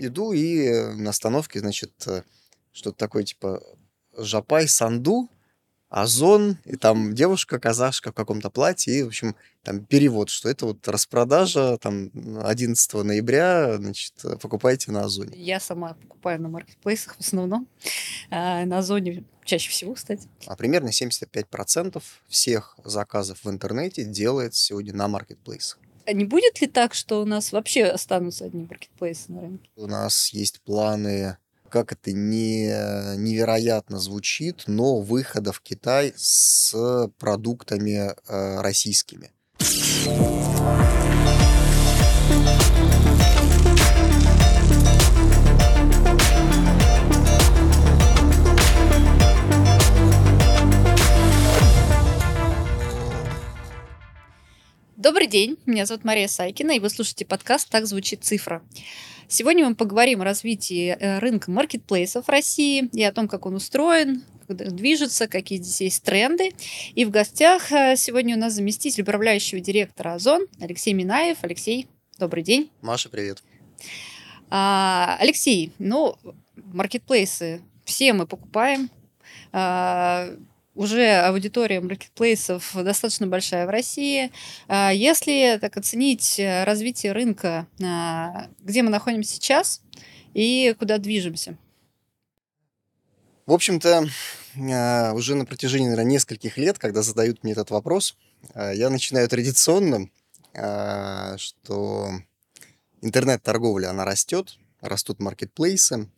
иду и э, на остановке, значит, э, что-то такое типа Жапай Санду, Озон, и там девушка, казашка в каком-то платье, и, в общем, там перевод, что это вот распродажа там 11 ноября, значит, покупайте на Озоне. Я сама покупаю на маркетплейсах в основном, а на Озоне чаще всего, кстати. А примерно 75% всех заказов в интернете делается сегодня на маркетплейсах. А не будет ли так, что у нас вообще останутся одни маркетплейсы на рынке? У нас есть планы как это не, невероятно звучит, но выхода в Китай с продуктами э, российскими. Добрый день, меня зовут Мария Сайкина, и вы слушаете подкаст «Так звучит цифра». Сегодня мы поговорим о развитии э, рынка маркетплейсов в России и о том, как он устроен, движется, какие здесь есть тренды. И в гостях э, сегодня у нас заместитель управляющего директора Озон Алексей Минаев. Алексей, добрый день. Маша, привет. А, Алексей, ну, маркетплейсы все мы покупаем. Уже аудитория маркетплейсов достаточно большая в России. А, если так оценить э, развитие рынка, а, где мы находимся сейчас и куда движемся? В общем-то, а, уже на протяжении наверное, нескольких лет, когда задают мне этот вопрос, я начинаю традиционно, что интернет-торговля, она растет, растут маркетплейсы.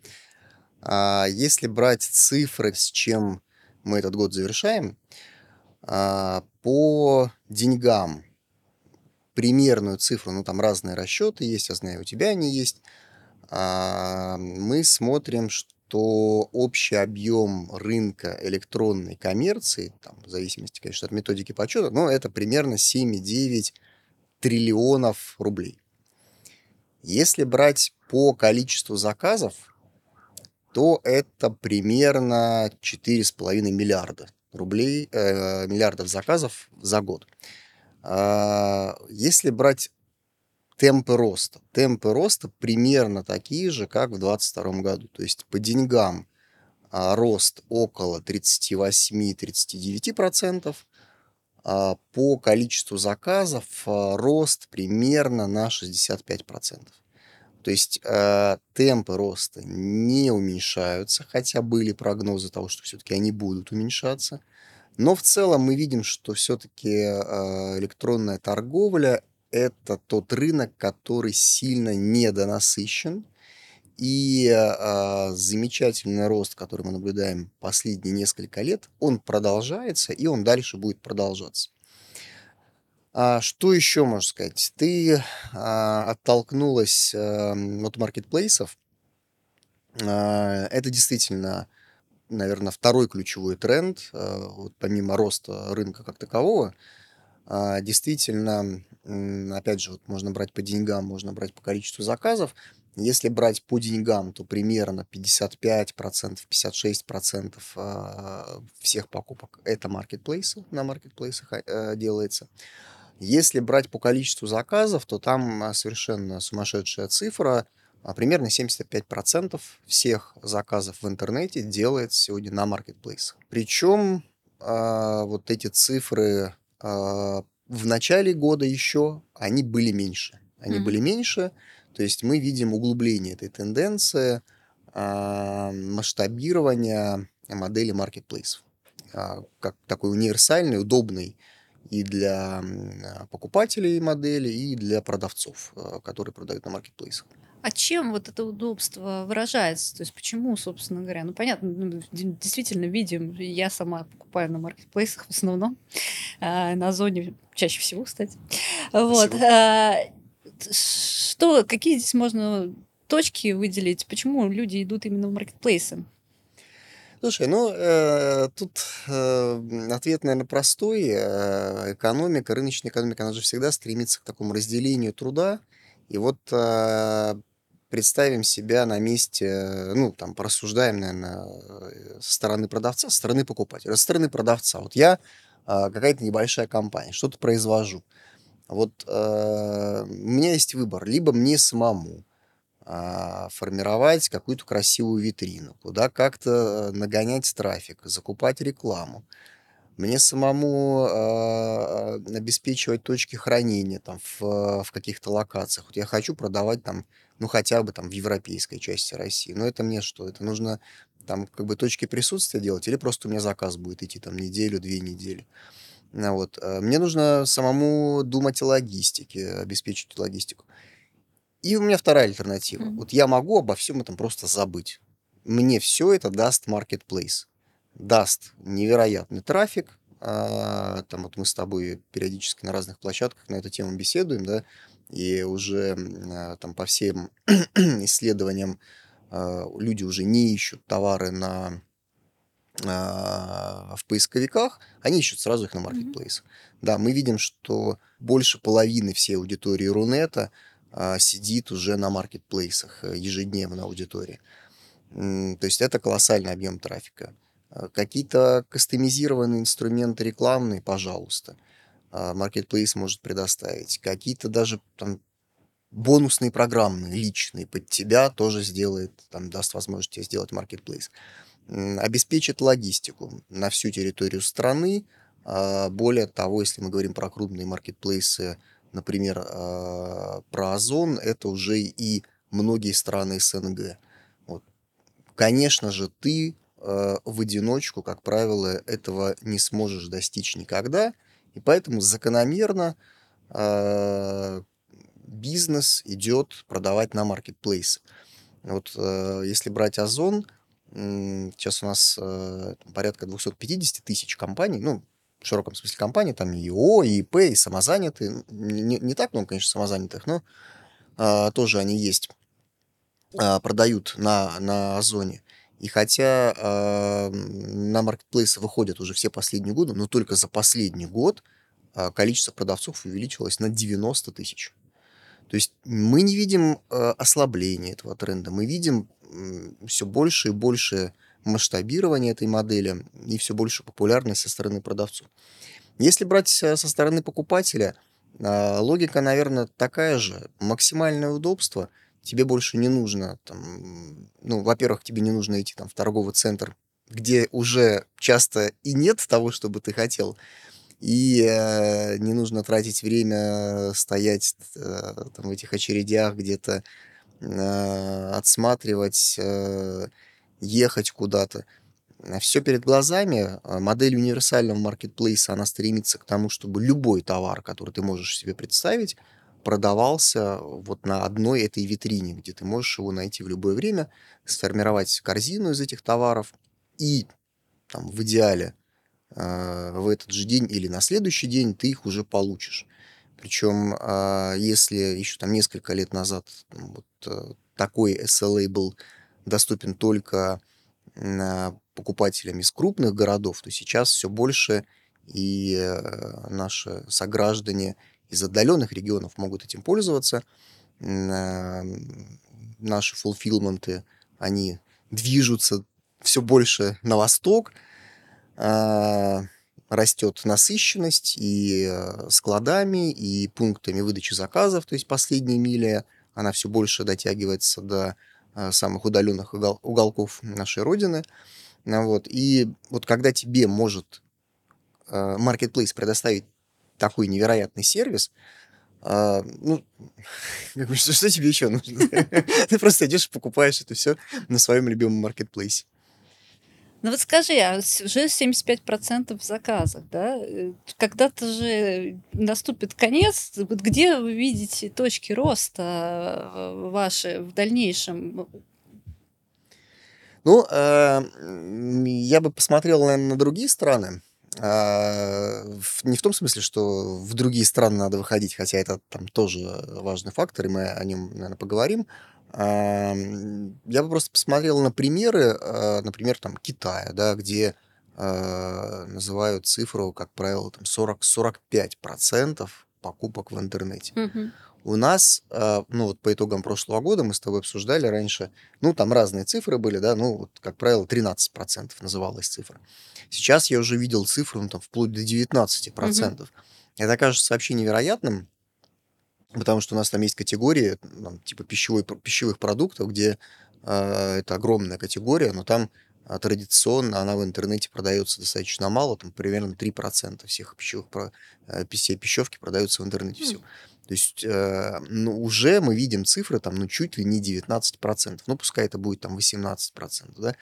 Если брать цифры, с чем мы этот год завершаем, а, по деньгам примерную цифру, ну там разные расчеты есть, я знаю, у тебя они есть, а, мы смотрим, что общий объем рынка электронной коммерции, там, в зависимости, конечно, от методики подсчета, но это примерно 7,9 триллионов рублей. Если брать по количеству заказов, то это примерно 4,5 миллиарда рублей, э, миллиардов заказов за год. А, если брать темпы роста, темпы роста примерно такие же, как в 2022 году. То есть по деньгам а, рост около 38-39%, а по количеству заказов а, рост примерно на 65%. То есть э, темпы роста не уменьшаются, хотя были прогнозы того, что все-таки они будут уменьшаться. Но в целом мы видим, что все-таки э, электронная торговля это тот рынок, который сильно недонасыщен. И э, замечательный рост, который мы наблюдаем последние несколько лет, он продолжается, и он дальше будет продолжаться. А что еще можно сказать? Ты а, оттолкнулась а, от маркетплейсов. А, это действительно, наверное, второй ключевой тренд, а, вот помимо роста рынка как такового. А, действительно, опять же, вот можно брать по деньгам, можно брать по количеству заказов. Если брать по деньгам, то примерно 55%, 56% а, всех покупок это маркетплейсы, на маркетплейсах а, делается. Если брать по количеству заказов, то там а, совершенно сумасшедшая цифра. А, примерно 75% всех заказов в интернете делается сегодня на маркетплейсах. Причем а, вот эти цифры в начале года еще они были меньше. Они mm-hmm. были меньше, то есть мы видим углубление этой тенденции масштабирования модели маркетплейсов как такой универсальный, удобный и для покупателей модели, и для продавцов, э, которые продают на маркетплейсах. А чем вот это удобство выражается? То есть почему, собственно говоря? Ну, понятно, ну, действительно видим, я сама покупаю на маркетплейсах в основном, э, на зоне чаще всего, кстати. Вот. А, что, какие здесь можно точки выделить? Почему люди идут именно в маркетплейсы? Слушай, ну, э, тут э, ответ, наверное, простой. Э, экономика, рыночная экономика, она же всегда стремится к такому разделению труда. И вот э, представим себя на месте, ну, там, порассуждаем, наверное, э, со стороны продавца, со стороны покупателя. Со стороны продавца. Вот я э, какая-то небольшая компания, что-то произвожу. Вот э, у меня есть выбор. Либо мне самому формировать какую-то красивую витрину, куда как-то нагонять трафик, закупать рекламу. Мне самому а, обеспечивать точки хранения там в, в каких-то локациях. Вот я хочу продавать там, ну хотя бы там в европейской части России. Но это мне что? Это нужно там как бы точки присутствия делать или просто у меня заказ будет идти там неделю, две недели. Вот. Мне нужно самому думать о логистике, обеспечить логистику. И у меня вторая альтернатива. Мгм. Вот я могу обо всем этом просто забыть. Мне все это даст marketplace. Даст невероятный трафик. а, Там вот мы с тобой периодически на разных площадках на эту тему беседуем, да, и уже а, там по всем исследованиям а, люди уже не ищут товары на а, в поисковиках, они ищут сразу их на Мгм. маркетплейс. Да, мы видим, что больше половины всей аудитории Рунета сидит уже на маркетплейсах, э, ежедневно аудитория. М, То есть это колоссальный объем трафика. А, Какие-то кастомизированные инструменты рекламные, пожалуйста, а, маркетплейс может предоставить. Какие-то даже там бонусные программные, личные под тебя тоже сделает, там даст возможность тебе сделать маркетплейс. Обеспечит логистику на всю территорию страны. А, Более того, если мы говорим про крупные маркетплейсы, например, а, про Озон, это уже и многие страны СНГ. Вот. Конечно же, ты э, в одиночку, как правило, этого не сможешь достичь никогда, и поэтому закономерно э, бизнес идет продавать на маркетплейсы. Вот если брать Озон, сейчас у нас порядка 250 тысяч компаний, ну, в широком смысле компаний, там и ИО, и ИП, и самозанятые. Не, не так много, конечно, самозанятых, но а, тоже они есть, а, продают на, на Озоне. И хотя а, на маркетплейсы выходят уже все последние годы, но только за последний год а, количество продавцов увеличилось на 90 тысяч. То есть мы не видим э, ослабления этого тренда, мы видим все больше и больше масштабирование этой модели и все больше популярность со стороны продавцов. Если брать э, со стороны покупателя, а, логика, наверное, такая же. Максимальное удобство. Тебе больше не нужно, там, ну, во-первых, тебе не нужно идти там, в торговый центр, где уже часто и нет того, что бы ты хотел, и э, не нужно тратить время стоять э, там, в этих очередях где-то, э, отсматривать, э, ехать куда-то. Все перед глазами. А Модель универсального маркетплейса, она стремится к тому, чтобы любой товар, который ты можешь себе представить, продавался вот на одной этой витрине, где ты можешь его найти в любое время, сформировать корзину из этих товаров и там, в идеале э, в этот же день или на следующий день ты их уже получишь. Причем, а, если еще там несколько лет назад вот, э, такой SLA был доступен только покупателям из крупных городов, то сейчас все больше и э, наши сограждане из отдаленных регионов могут этим пользоваться. А, Наши фулфилменты, они движутся все больше на восток, а, растет насыщенность и э, складами, и пунктами выдачи заказов, то есть последняя миля, она все больше дотягивается до э, самых удаленных угол- уголков нашей Родины. Ну Вот. И вот когда тебе может э, Marketplace предоставить такой невероятный сервис, ну, что тебе еще нужно? Ты просто идешь и покупаешь это все на своем любимом маркетплейсе. Ну вот скажи, а уже 75% заказов, да? Э, Когда-то же наступит конец. Вот где вы видите точки роста э, ваши в дальнейшем? Ну, э, я бы посмотрел, наверное, на другие страны. А, в- Не в том смысле, что в другие страны надо выходить, хотя это там тоже важный фактор, и мы о нем, наверное, поговорим. Я бы просто посмотрел на примеры, а, например, там Китая, да, где а, называют цифру, как правило, там 40-45% покупок в интернете. Мгм. У нас, а, ну вот по итогам прошлого года мы с тобой обсуждали раньше, ну там разные цифры были, да, ну вот, как правило, 13% называлась цифра. Сейчас я уже видел цифру, ну там вплоть до 19%. Это кажется вообще невероятным. Потому что у нас там есть категории, там, типа пищевой, пищевых продуктов, где э, это огромная категория, но там э, традиционно она в интернете продается достаточно мало, там примерно 3% всех пищевых, э, всей пищевки продаются в интернете. Mm. Все. То есть э, ну, уже мы видим цифры там, ну, чуть ли не 19%. Ну, пускай это будет там 18%, да.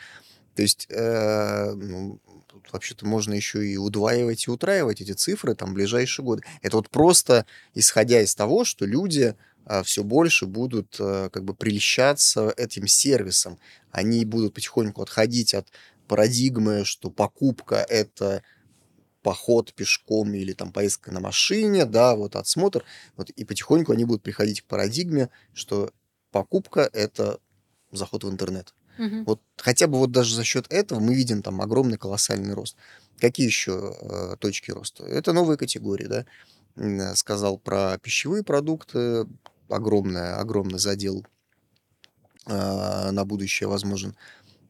То есть, э, ну, вообще-то можно еще и удваивать и утраивать эти цифры там в ближайшие годы. Это вот просто исходя из того, что люди э, все больше будут э, как бы прельщаться этим сервисом. Они будут потихоньку отходить от парадигмы, что покупка это поход пешком или там поездка на машине, да, вот отсмотр, вот, и потихоньку они будут приходить к парадигме, что покупка – это заход в интернет. Угу. Вот хотя бы вот даже за счет этого мы видим там огромный колоссальный рост. Какие еще э, точки роста? Это новые категории, да. Э, сказал про пищевые продукты, огромный, огромный задел э, на будущее возможен.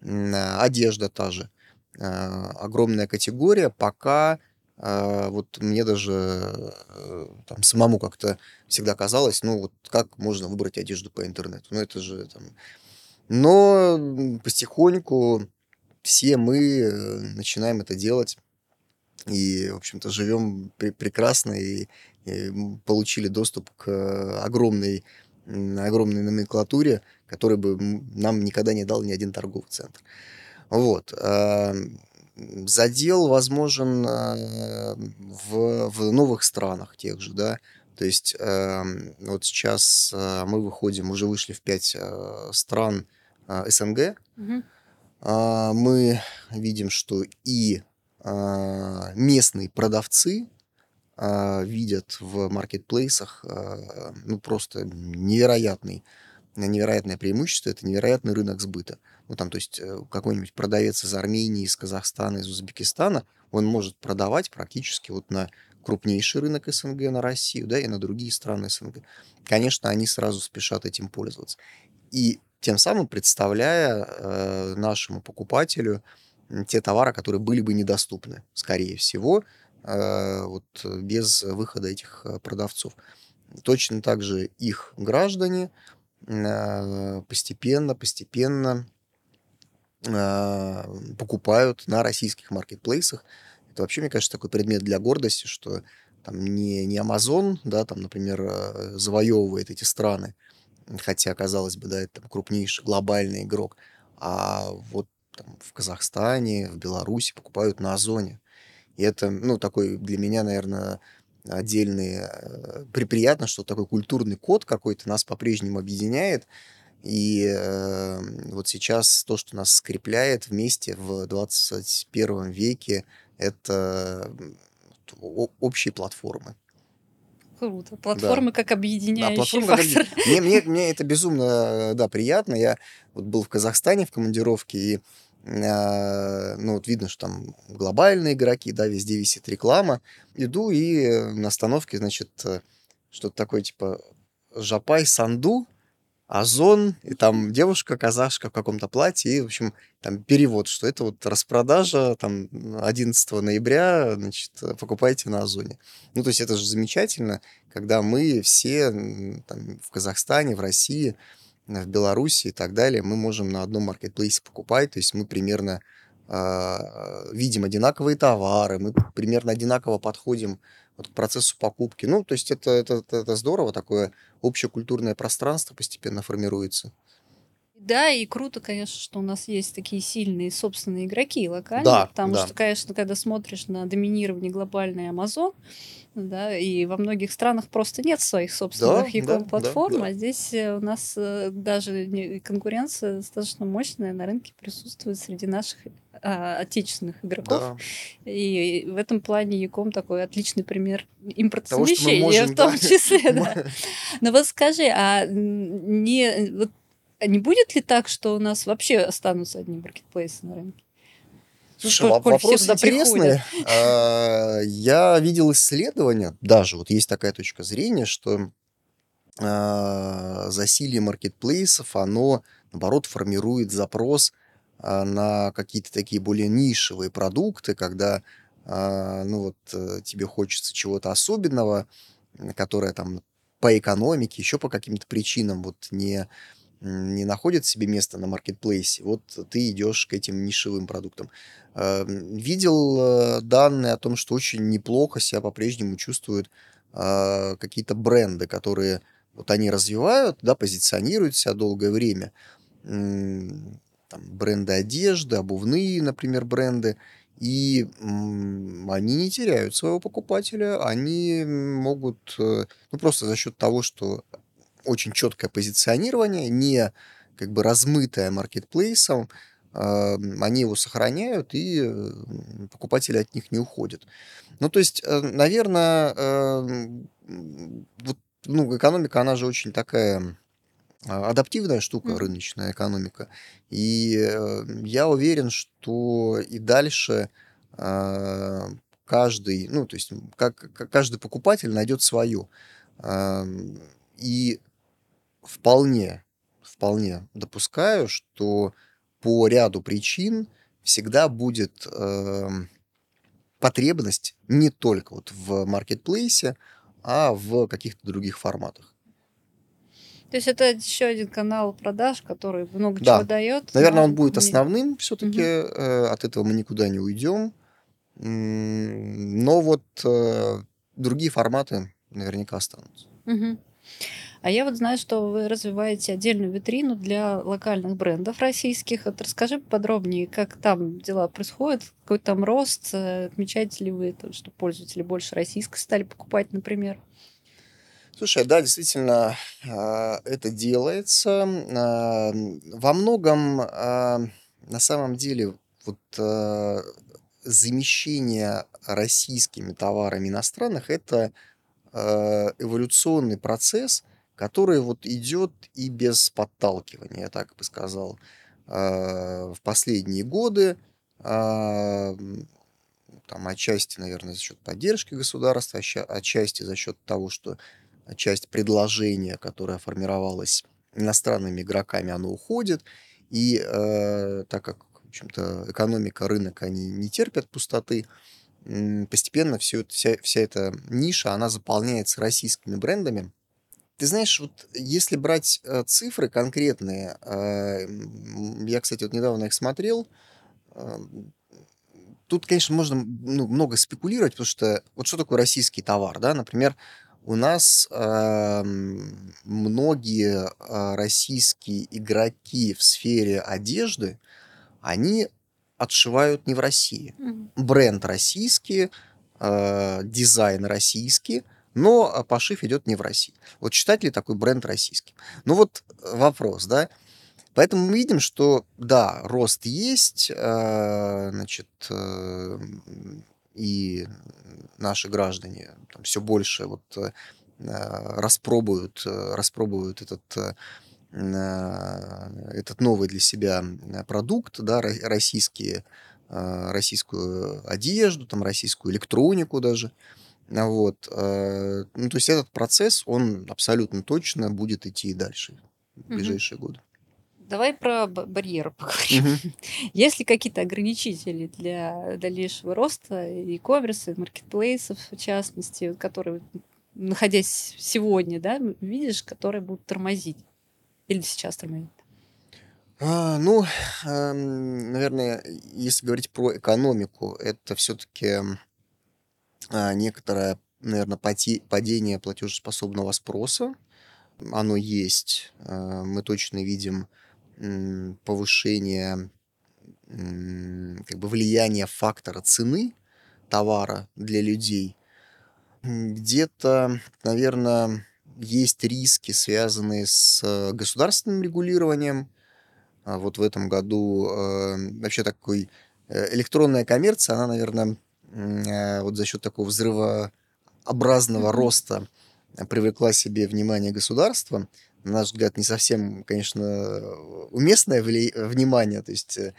Одежда та же. Э, огромная категория, пока э, вот мне даже э, там самому как-то всегда казалось, ну вот как можно выбрать одежду по интернету, ну это же там... Но потихоньку все мы начинаем это делать и, в общем-то, живем пр- прекрасно и, и получили доступ к огромной, огромной номенклатуре, которой бы нам никогда не дал ни один торговый центр. Вот. Задел возможен а, в, в новых странах тех же, да. То есть вот сейчас а, мы выходим, уже вышли в пять а, стран СНГ. Угу. Мы видим, что и местные продавцы видят в маркетплейсах ну, просто невероятный, невероятное преимущество, это невероятный рынок сбыта. Ну, там, то есть э, какой-нибудь продавец из Армении, из Казахстана, из Узбекистана, он может продавать практически вот на крупнейший рынок СНГ, на Россию, да, и на другие страны СНГ. Конечно, они сразу спешат этим пользоваться. И тем самым представляя э, нашему покупателю те товары, которые были бы недоступны, скорее всего, э, вот без выхода этих э, продавцов. Точно так же их граждане э, постепенно, постепенно а, покупают на российских маркетплейсах. Это вообще, мне кажется, такой предмет для гордости, что там не, не Amazon, да, там, например, а, завоевывает эти страны, хотя, казалось бы, да, это крупнейший глобальный игрок, а вот там, в Казахстане, в Беларуси покупают на Озоне. И это, ну, такой для меня, наверное, отдельный, э, приятно, что такой культурный код какой-то нас по-прежнему объединяет, и э, вот сейчас то, что нас скрепляет вместе в 21 веке, это общие платформы. Круто. Платформы да. как объединяющий да, платформы фактор. Как... Мне, мне, мне это безумно да, приятно. Я вот был в Казахстане в командировке, и э, ну, вот видно, что там глобальные игроки, да, везде висит реклама. Иду, и на остановке, значит, э, что-то такое типа Жапай Санду, Озон, и там девушка, казашка в каком-то платье, и, в общем, там перевод, что это вот распродажа там 11 ноября, значит, покупайте на Озоне. Ну, то есть это же замечательно, когда мы все там, в Казахстане, в России, в Беларуси и так далее, мы можем на одном маркетплейсе покупать, то есть мы примерно э, видим одинаковые товары, мы примерно одинаково подходим вот к процессу покупки. Ну, то есть это, это, это, здорово, такое общекультурное пространство постепенно формируется. Да, и круто, конечно, что у нас есть такие сильные собственные игроки локальные, да, потому да. что, конечно, когда смотришь на доминирование глобальной Amazon, да, и во многих странах просто нет своих собственных да, e-com платформ, да, да, а здесь э, у нас э, даже конкуренция достаточно мощная на рынке присутствует среди наших а, отечественных игроков. Да. И в этом плане Яком такой отличный пример импортозамещения в том да. числе. Да. Но вот скажи, а не, вот, а не будет ли так, что у нас вообще останутся одни маркетплейсы на рынке? Слушай, Коль вопрос интересный. А, я видел исследования, даже вот есть такая точка зрения, что а, засилие маркетплейсов, оно, наоборот, формирует запрос а, на какие-то такие более нишевые продукты, когда ну вот э, тебе хочется чего-то особенного, которое там по экономике, еще по каким-то причинам вот не, не находит себе место на маркетплейсе, вот ты идешь к этим нишевым продуктам. Э, видел э, данные о том, что очень неплохо себя по-прежнему чувствуют э, какие-то бренды, которые вот они развивают, да, позиционируют себя долгое время. Там, бренды одежды, обувные, например, бренды. И они не теряют своего покупателя, они могут, ну, просто за счет того, что очень четкое позиционирование, не как бы размытое маркетплейсом, они его сохраняют, и покупатели от них не уходят. Ну, то есть, э, наверное, вот, ну, экономика, она же очень такая а, адаптивная штука, рыночная экономика. И э, я уверен, что и дальше а, каждый, ну, то есть как, каждый покупатель найдет свое. И вполне, вполне допускаю, что по ряду причин всегда будет э, потребность не только вот в маркетплейсе, а в каких-то других форматах. То есть это еще один канал продаж, который много да. чего дает. Наверное, он будет основным все-таки. Угу. Э, от этого мы никуда не уйдем. Но вот э, другие форматы наверняка останутся. Угу. А я вот знаю, что вы развиваете отдельную витрину для локальных брендов российских. Вот расскажи подробнее, как там дела происходят, какой там рост, э, отмечаете ли вы, что пользователи больше российской стали покупать, например? Слушай, да, действительно, а, это делается. А, во многом, а, на самом деле, вот замещение российскими товарами иностранных – это эволюционный процесс, который вот идет и без подталкивания, я так бы сказал, а, в последние годы, а, там отчасти, наверное, за счет поддержки государства, отчасти за счет того, что часть предложения, которое формировалось иностранными игроками, оно уходит, и э, так как, в общем-то, экономика, рынок, они не терпят пустоты, постепенно все, вся, вся эта ниша, она заполняется российскими брендами, ты знаешь, вот если брать э, цифры конкретные, э, я, кстати, вот недавно их смотрел, э, тут, конечно, можно ну, много спекулировать, потому что вот что такое российский товар, да, например, у нас э, многие э, российские игроки в сфере одежды, они отшивают не в России. Mm-hmm. Бренд российский, э, дизайн российский, но а, пошив идет не в России. Вот считать ли такой бренд российским? Ну вот вопрос, да. Поэтому мы видим, что да, рост есть, э, значит, э, и наши граждане там, все больше вот э, распробуют, распробуют этот этот новый для себя продукт, да, российские, российскую одежду, там, российскую электронику даже. Вот. Э, ну, то есть этот процесс, он абсолютно точно будет идти и дальше в ближайшие угу. годы. Давай про барьеры поговорим. Угу. Есть ли какие-то ограничители для дальнейшего роста e-commerce, маркетплейсов, в частности, которые, находясь сегодня, да, видишь, которые будут тормозить? Или сейчас тормозить? А, ну, э, наверное, если говорить про экономику, это все-таки а, некоторое, наверное, падение платежеспособного спроса. Оно есть. А, мы точно видим повышение как бы влияния фактора цены товара для людей. Где-то, наверное, есть риски, связанные с государственным регулированием. А вот в этом году э, вообще такой э, электронная коммерция, она, наверное, Э, вот за счет такого взрывообразного mm-hmm. роста привлекла себе внимание государства. На наш взгляд, не совсем, конечно, уместное вли- внимание. То есть э,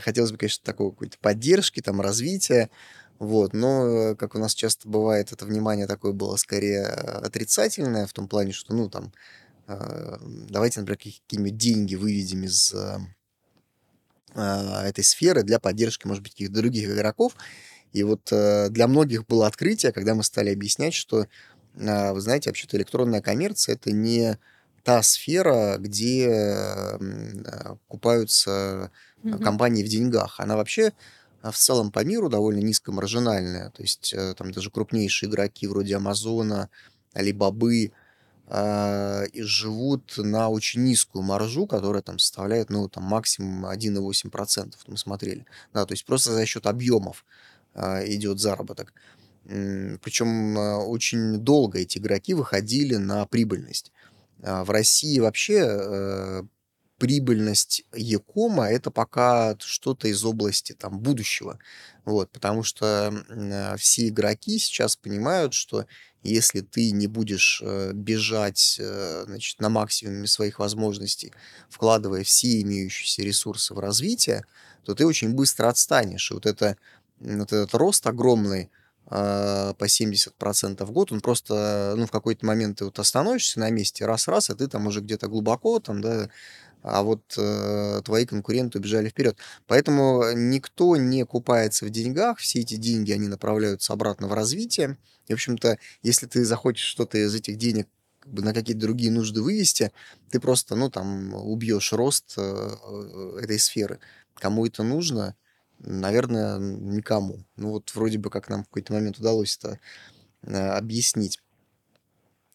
хотелось бы, конечно, такого какой-то поддержки, там, развития. Вот, но, как у нас часто бывает, это внимание такое было скорее отрицательное, в том плане, что, ну, там, э, давайте, например, какие-нибудь деньги выведем из этой сферы для поддержки, может быть, каких-то других игроков. И вот э, для многих было открытие, когда мы стали объяснять, что А, вы знаете, вообще-то электронная коммерция это не та сфера, где а, купаются Мгм. компании в деньгах. Она вообще а, в целом по миру довольно низкомаржинальная. То есть э, там даже крупнейшие игроки вроде Амазона, Алибабы и живут на очень низкую маржу, которая там составляет, ну, там максимум 1,8%, мы смотрели. Да, то есть просто за счет объемов идет заработок. Причем а, очень долго эти игроки выходили на прибыльность. А, В России вообще э, прибыльность Якома это пока что-то из области там будущего. Вот, потому что а, все игроки сейчас понимают, что если ты не будешь э, бежать э, значит, на максимуме своих возможностей, вкладывая все имеющиеся ресурсы в развитие, то ты очень быстро отстанешь. И вот, это, вот этот рост огромный а, по 70% в год, он просто, ну, в какой-то момент ты вот остановишься на месте, раз-раз, и ты там уже где-то глубоко, там, да, а вот э, твои конкуренты убежали вперед. Поэтому никто не купается в деньгах, все эти деньги, они направляются обратно в развитие. И, в общем-то, если ты захочешь что-то из этих денег как бы на какие-то другие нужды вывести, ты просто, ну, там, убьешь рост э, э, этой сферы. Кому это нужно? Наверное, никому. Ну, вот вроде бы как нам в какой-то момент удалось это э, объяснить.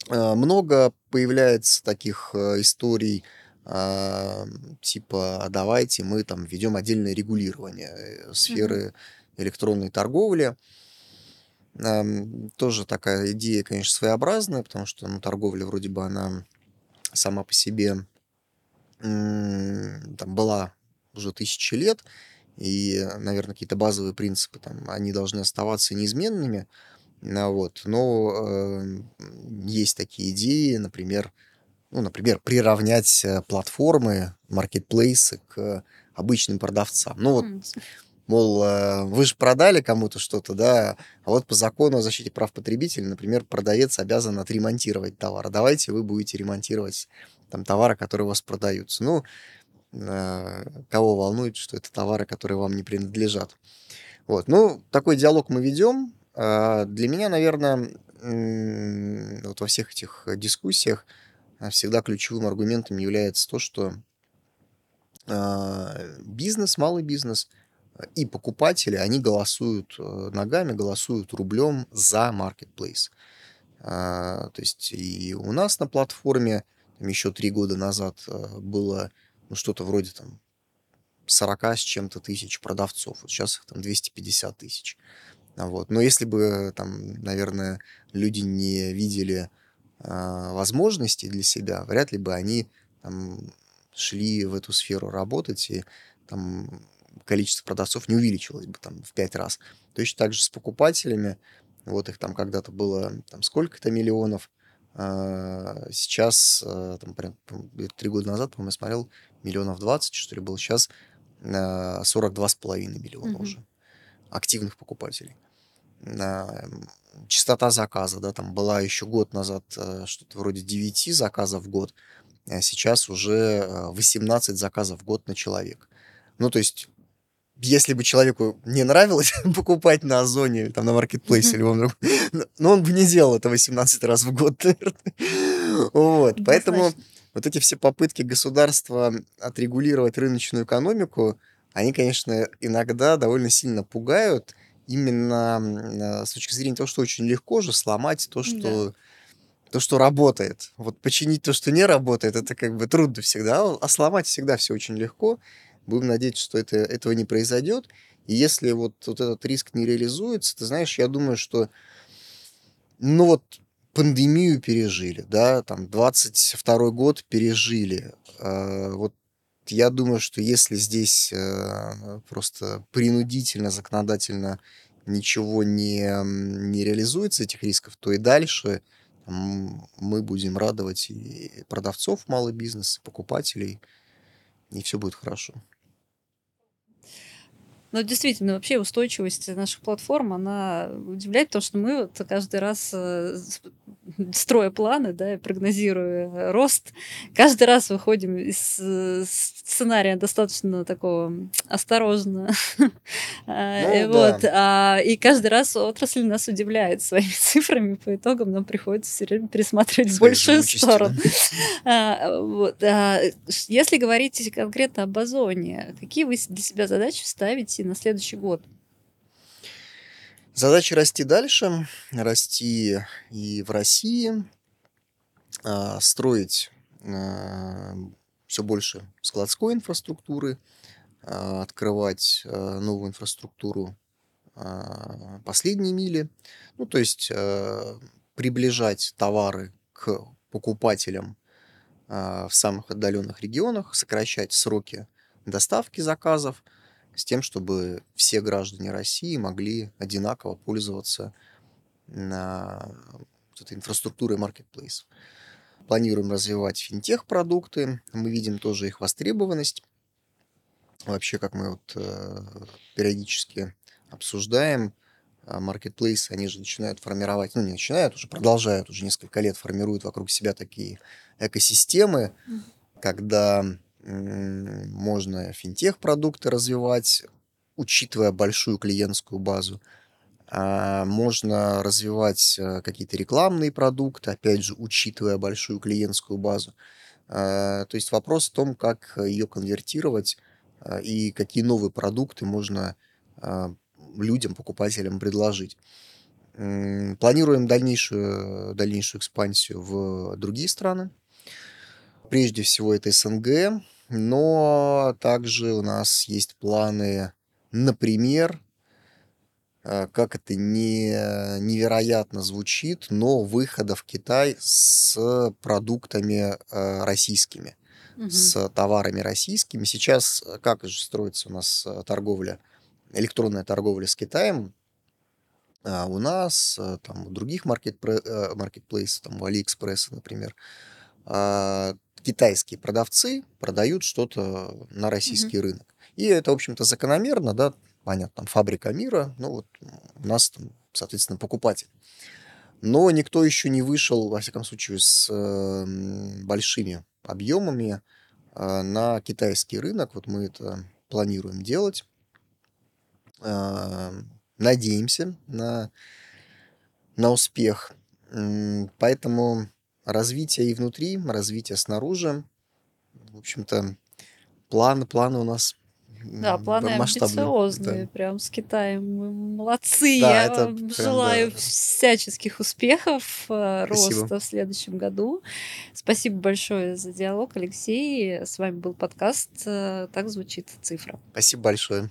Э, Много появляется таких э, историй, а, типа, а давайте мы там введем отдельное регулирование сферы электронной торговли. Ам, Тоже такая идея, конечно, своеобразная, потому что ну, торговля вроде бы она сама по себе там была уже тысячи лет, и, наверное, какие-то базовые принципы там, они должны оставаться неизменными, а, вот, но э, есть такие идеи, например, ну, например, приравнять э, платформы, маркетплейсы к обычным продавцам. Ну, вот Мол, э, вы же продали кому-то что-то, да, а вот по закону о защите прав потребителей, например, продавец обязан отремонтировать товар. Давайте вы будете ремонтировать там товары, которые у вас продаются. Ну, э, кого волнует, что это товары, которые вам не принадлежат. Вот, ну, такой диалог мы ведем. А, Для меня, наверное, вот во всех этих дискуссиях а, всегда ключевым аргументом является то, что а, бизнес, малый бизнес и покупатели, они голосуют э, ногами, голосуют рублем за marketplace. То есть и у нас на платформе там, еще три года назад э, было ну, что-то вроде там 40 с чем-то тысяч продавцов. Вот сейчас их там 250 тысяч. А Вот. Но если бы там, наверное, люди не видели а, возможностей для себя, вряд ли бы они там, шли в эту сферу работать, и там количество продавцов не увеличилось бы там в пять раз. Точно так же с покупателями. Вот их там когда-то было там сколько-то миллионов. а, Сейчас, там, прям, три года назад, по-моему, я смотрел, миллионов 20, что ли, было. Сейчас а, 42,5 миллиона Мгм. уже активных покупателей. А, м, Частота заказа, да, там была еще год назад э, что-то вроде 9 заказов в год, а сейчас уже э, 18 заказов в год на человека. Ну, то есть, если бы человеку не нравилось покупать на Озоне или там на маркетплейсе или любом другом, ну, ну, он бы не делал это 18 раз в год, наверное. Вот, поэтому. Вот эти все попытки государства отрегулировать рыночную экономику, они, конечно, иногда довольно сильно пугают, именно э, с точки зрения того, что очень легко же сломать то, Да. что то, что работает. Вот починить то, что не работает, это как бы трудно всегда, а сломать всегда все очень легко. Будем надеяться, что это, этого не произойдет. И если вот, вот этот риск не реализуется, ты знаешь, я думаю, что ну вот пандемию пережили, да, там 22 год пережили. А, Вот я думаю, что если здесь э, просто принудительно, законодательно ничего не, не реализуется, этих рисков, то и дальше мы будем радовать и продавцов, малый бизнес, и покупателей, и все будет хорошо. Но действительно, вообще устойчивость наших платформ, она удивляет, потому что мы вот каждый раз, э, строя планы, да, прогнозируя рост, каждый раз выходим из э, сценария достаточно такого осторожно. Ну, вот. Да. А, и каждый раз отрасль нас удивляет своими цифрами. По итогам нам приходится все время пересматривать в большую сторону. А, вот. А, если говорить конкретно об Озоне, какие вы для себя задачи ставите на следующий год? Задача расти дальше, расти и в России, а, строить все больше складской инфраструктуры, открывать новую инфраструктуру последней мили, ну, то есть приближать товары к покупателям в самых отдаленных регионах, сокращать сроки доставки заказов – с тем, чтобы все граждане России могли одинаково пользоваться на этой инфраструктурой marketplace. Планируем развивать финтех-продукты, мы видим тоже их востребованность. Вообще, как мы вот э, периодически обсуждаем, marketplace, они же начинают формировать, ну не начинают, уже продолжают, уже несколько лет формируют вокруг себя такие экосистемы, mm-hmm. когда можно финтех-продукты развивать, учитывая большую клиентскую базу. А, можно развивать э, какие-то рекламные продукты, опять же, учитывая большую клиентскую базу. А, то есть вопрос в том, как ее конвертировать а, и какие новые продукты можно людям, покупателям предложить. Планируем дальнейшую, дальнейшую экспансию в другие страны. Прежде всего это СНГ, но также у нас есть планы, например, э, как это не, невероятно звучит, но выхода в Китай с продуктами э, российскими, угу. с товарами российскими. Сейчас э, как же строится у нас торговля, электронная торговля с Китаем? А у нас, там, у других маркетплейсов, там, у Алиэкспресса, например, а, китайские продавцы продают что-то на российский mm-hmm. рынок. И это, в общем-то, закономерно, да, понятно, там фабрика мира, ну вот у нас там, соответственно, покупатель. Но никто еще не вышел, во всяком случае, с э, большими объемами э, на китайский рынок. Вот мы это планируем делать. Э, надеемся на, на успех. Поэтому развитие и внутри, развитие снаружи. В общем-то, планы, планы у нас да, планы амбициозные, да. прям с Китаем. Мы молодцы. Да, Я это вам желаю да. всяческих успехов, э, Спасибо. роста в следующем году. Спасибо большое за диалог, Алексей. С вами был подкаст э, «Так звучит цифра». Спасибо большое.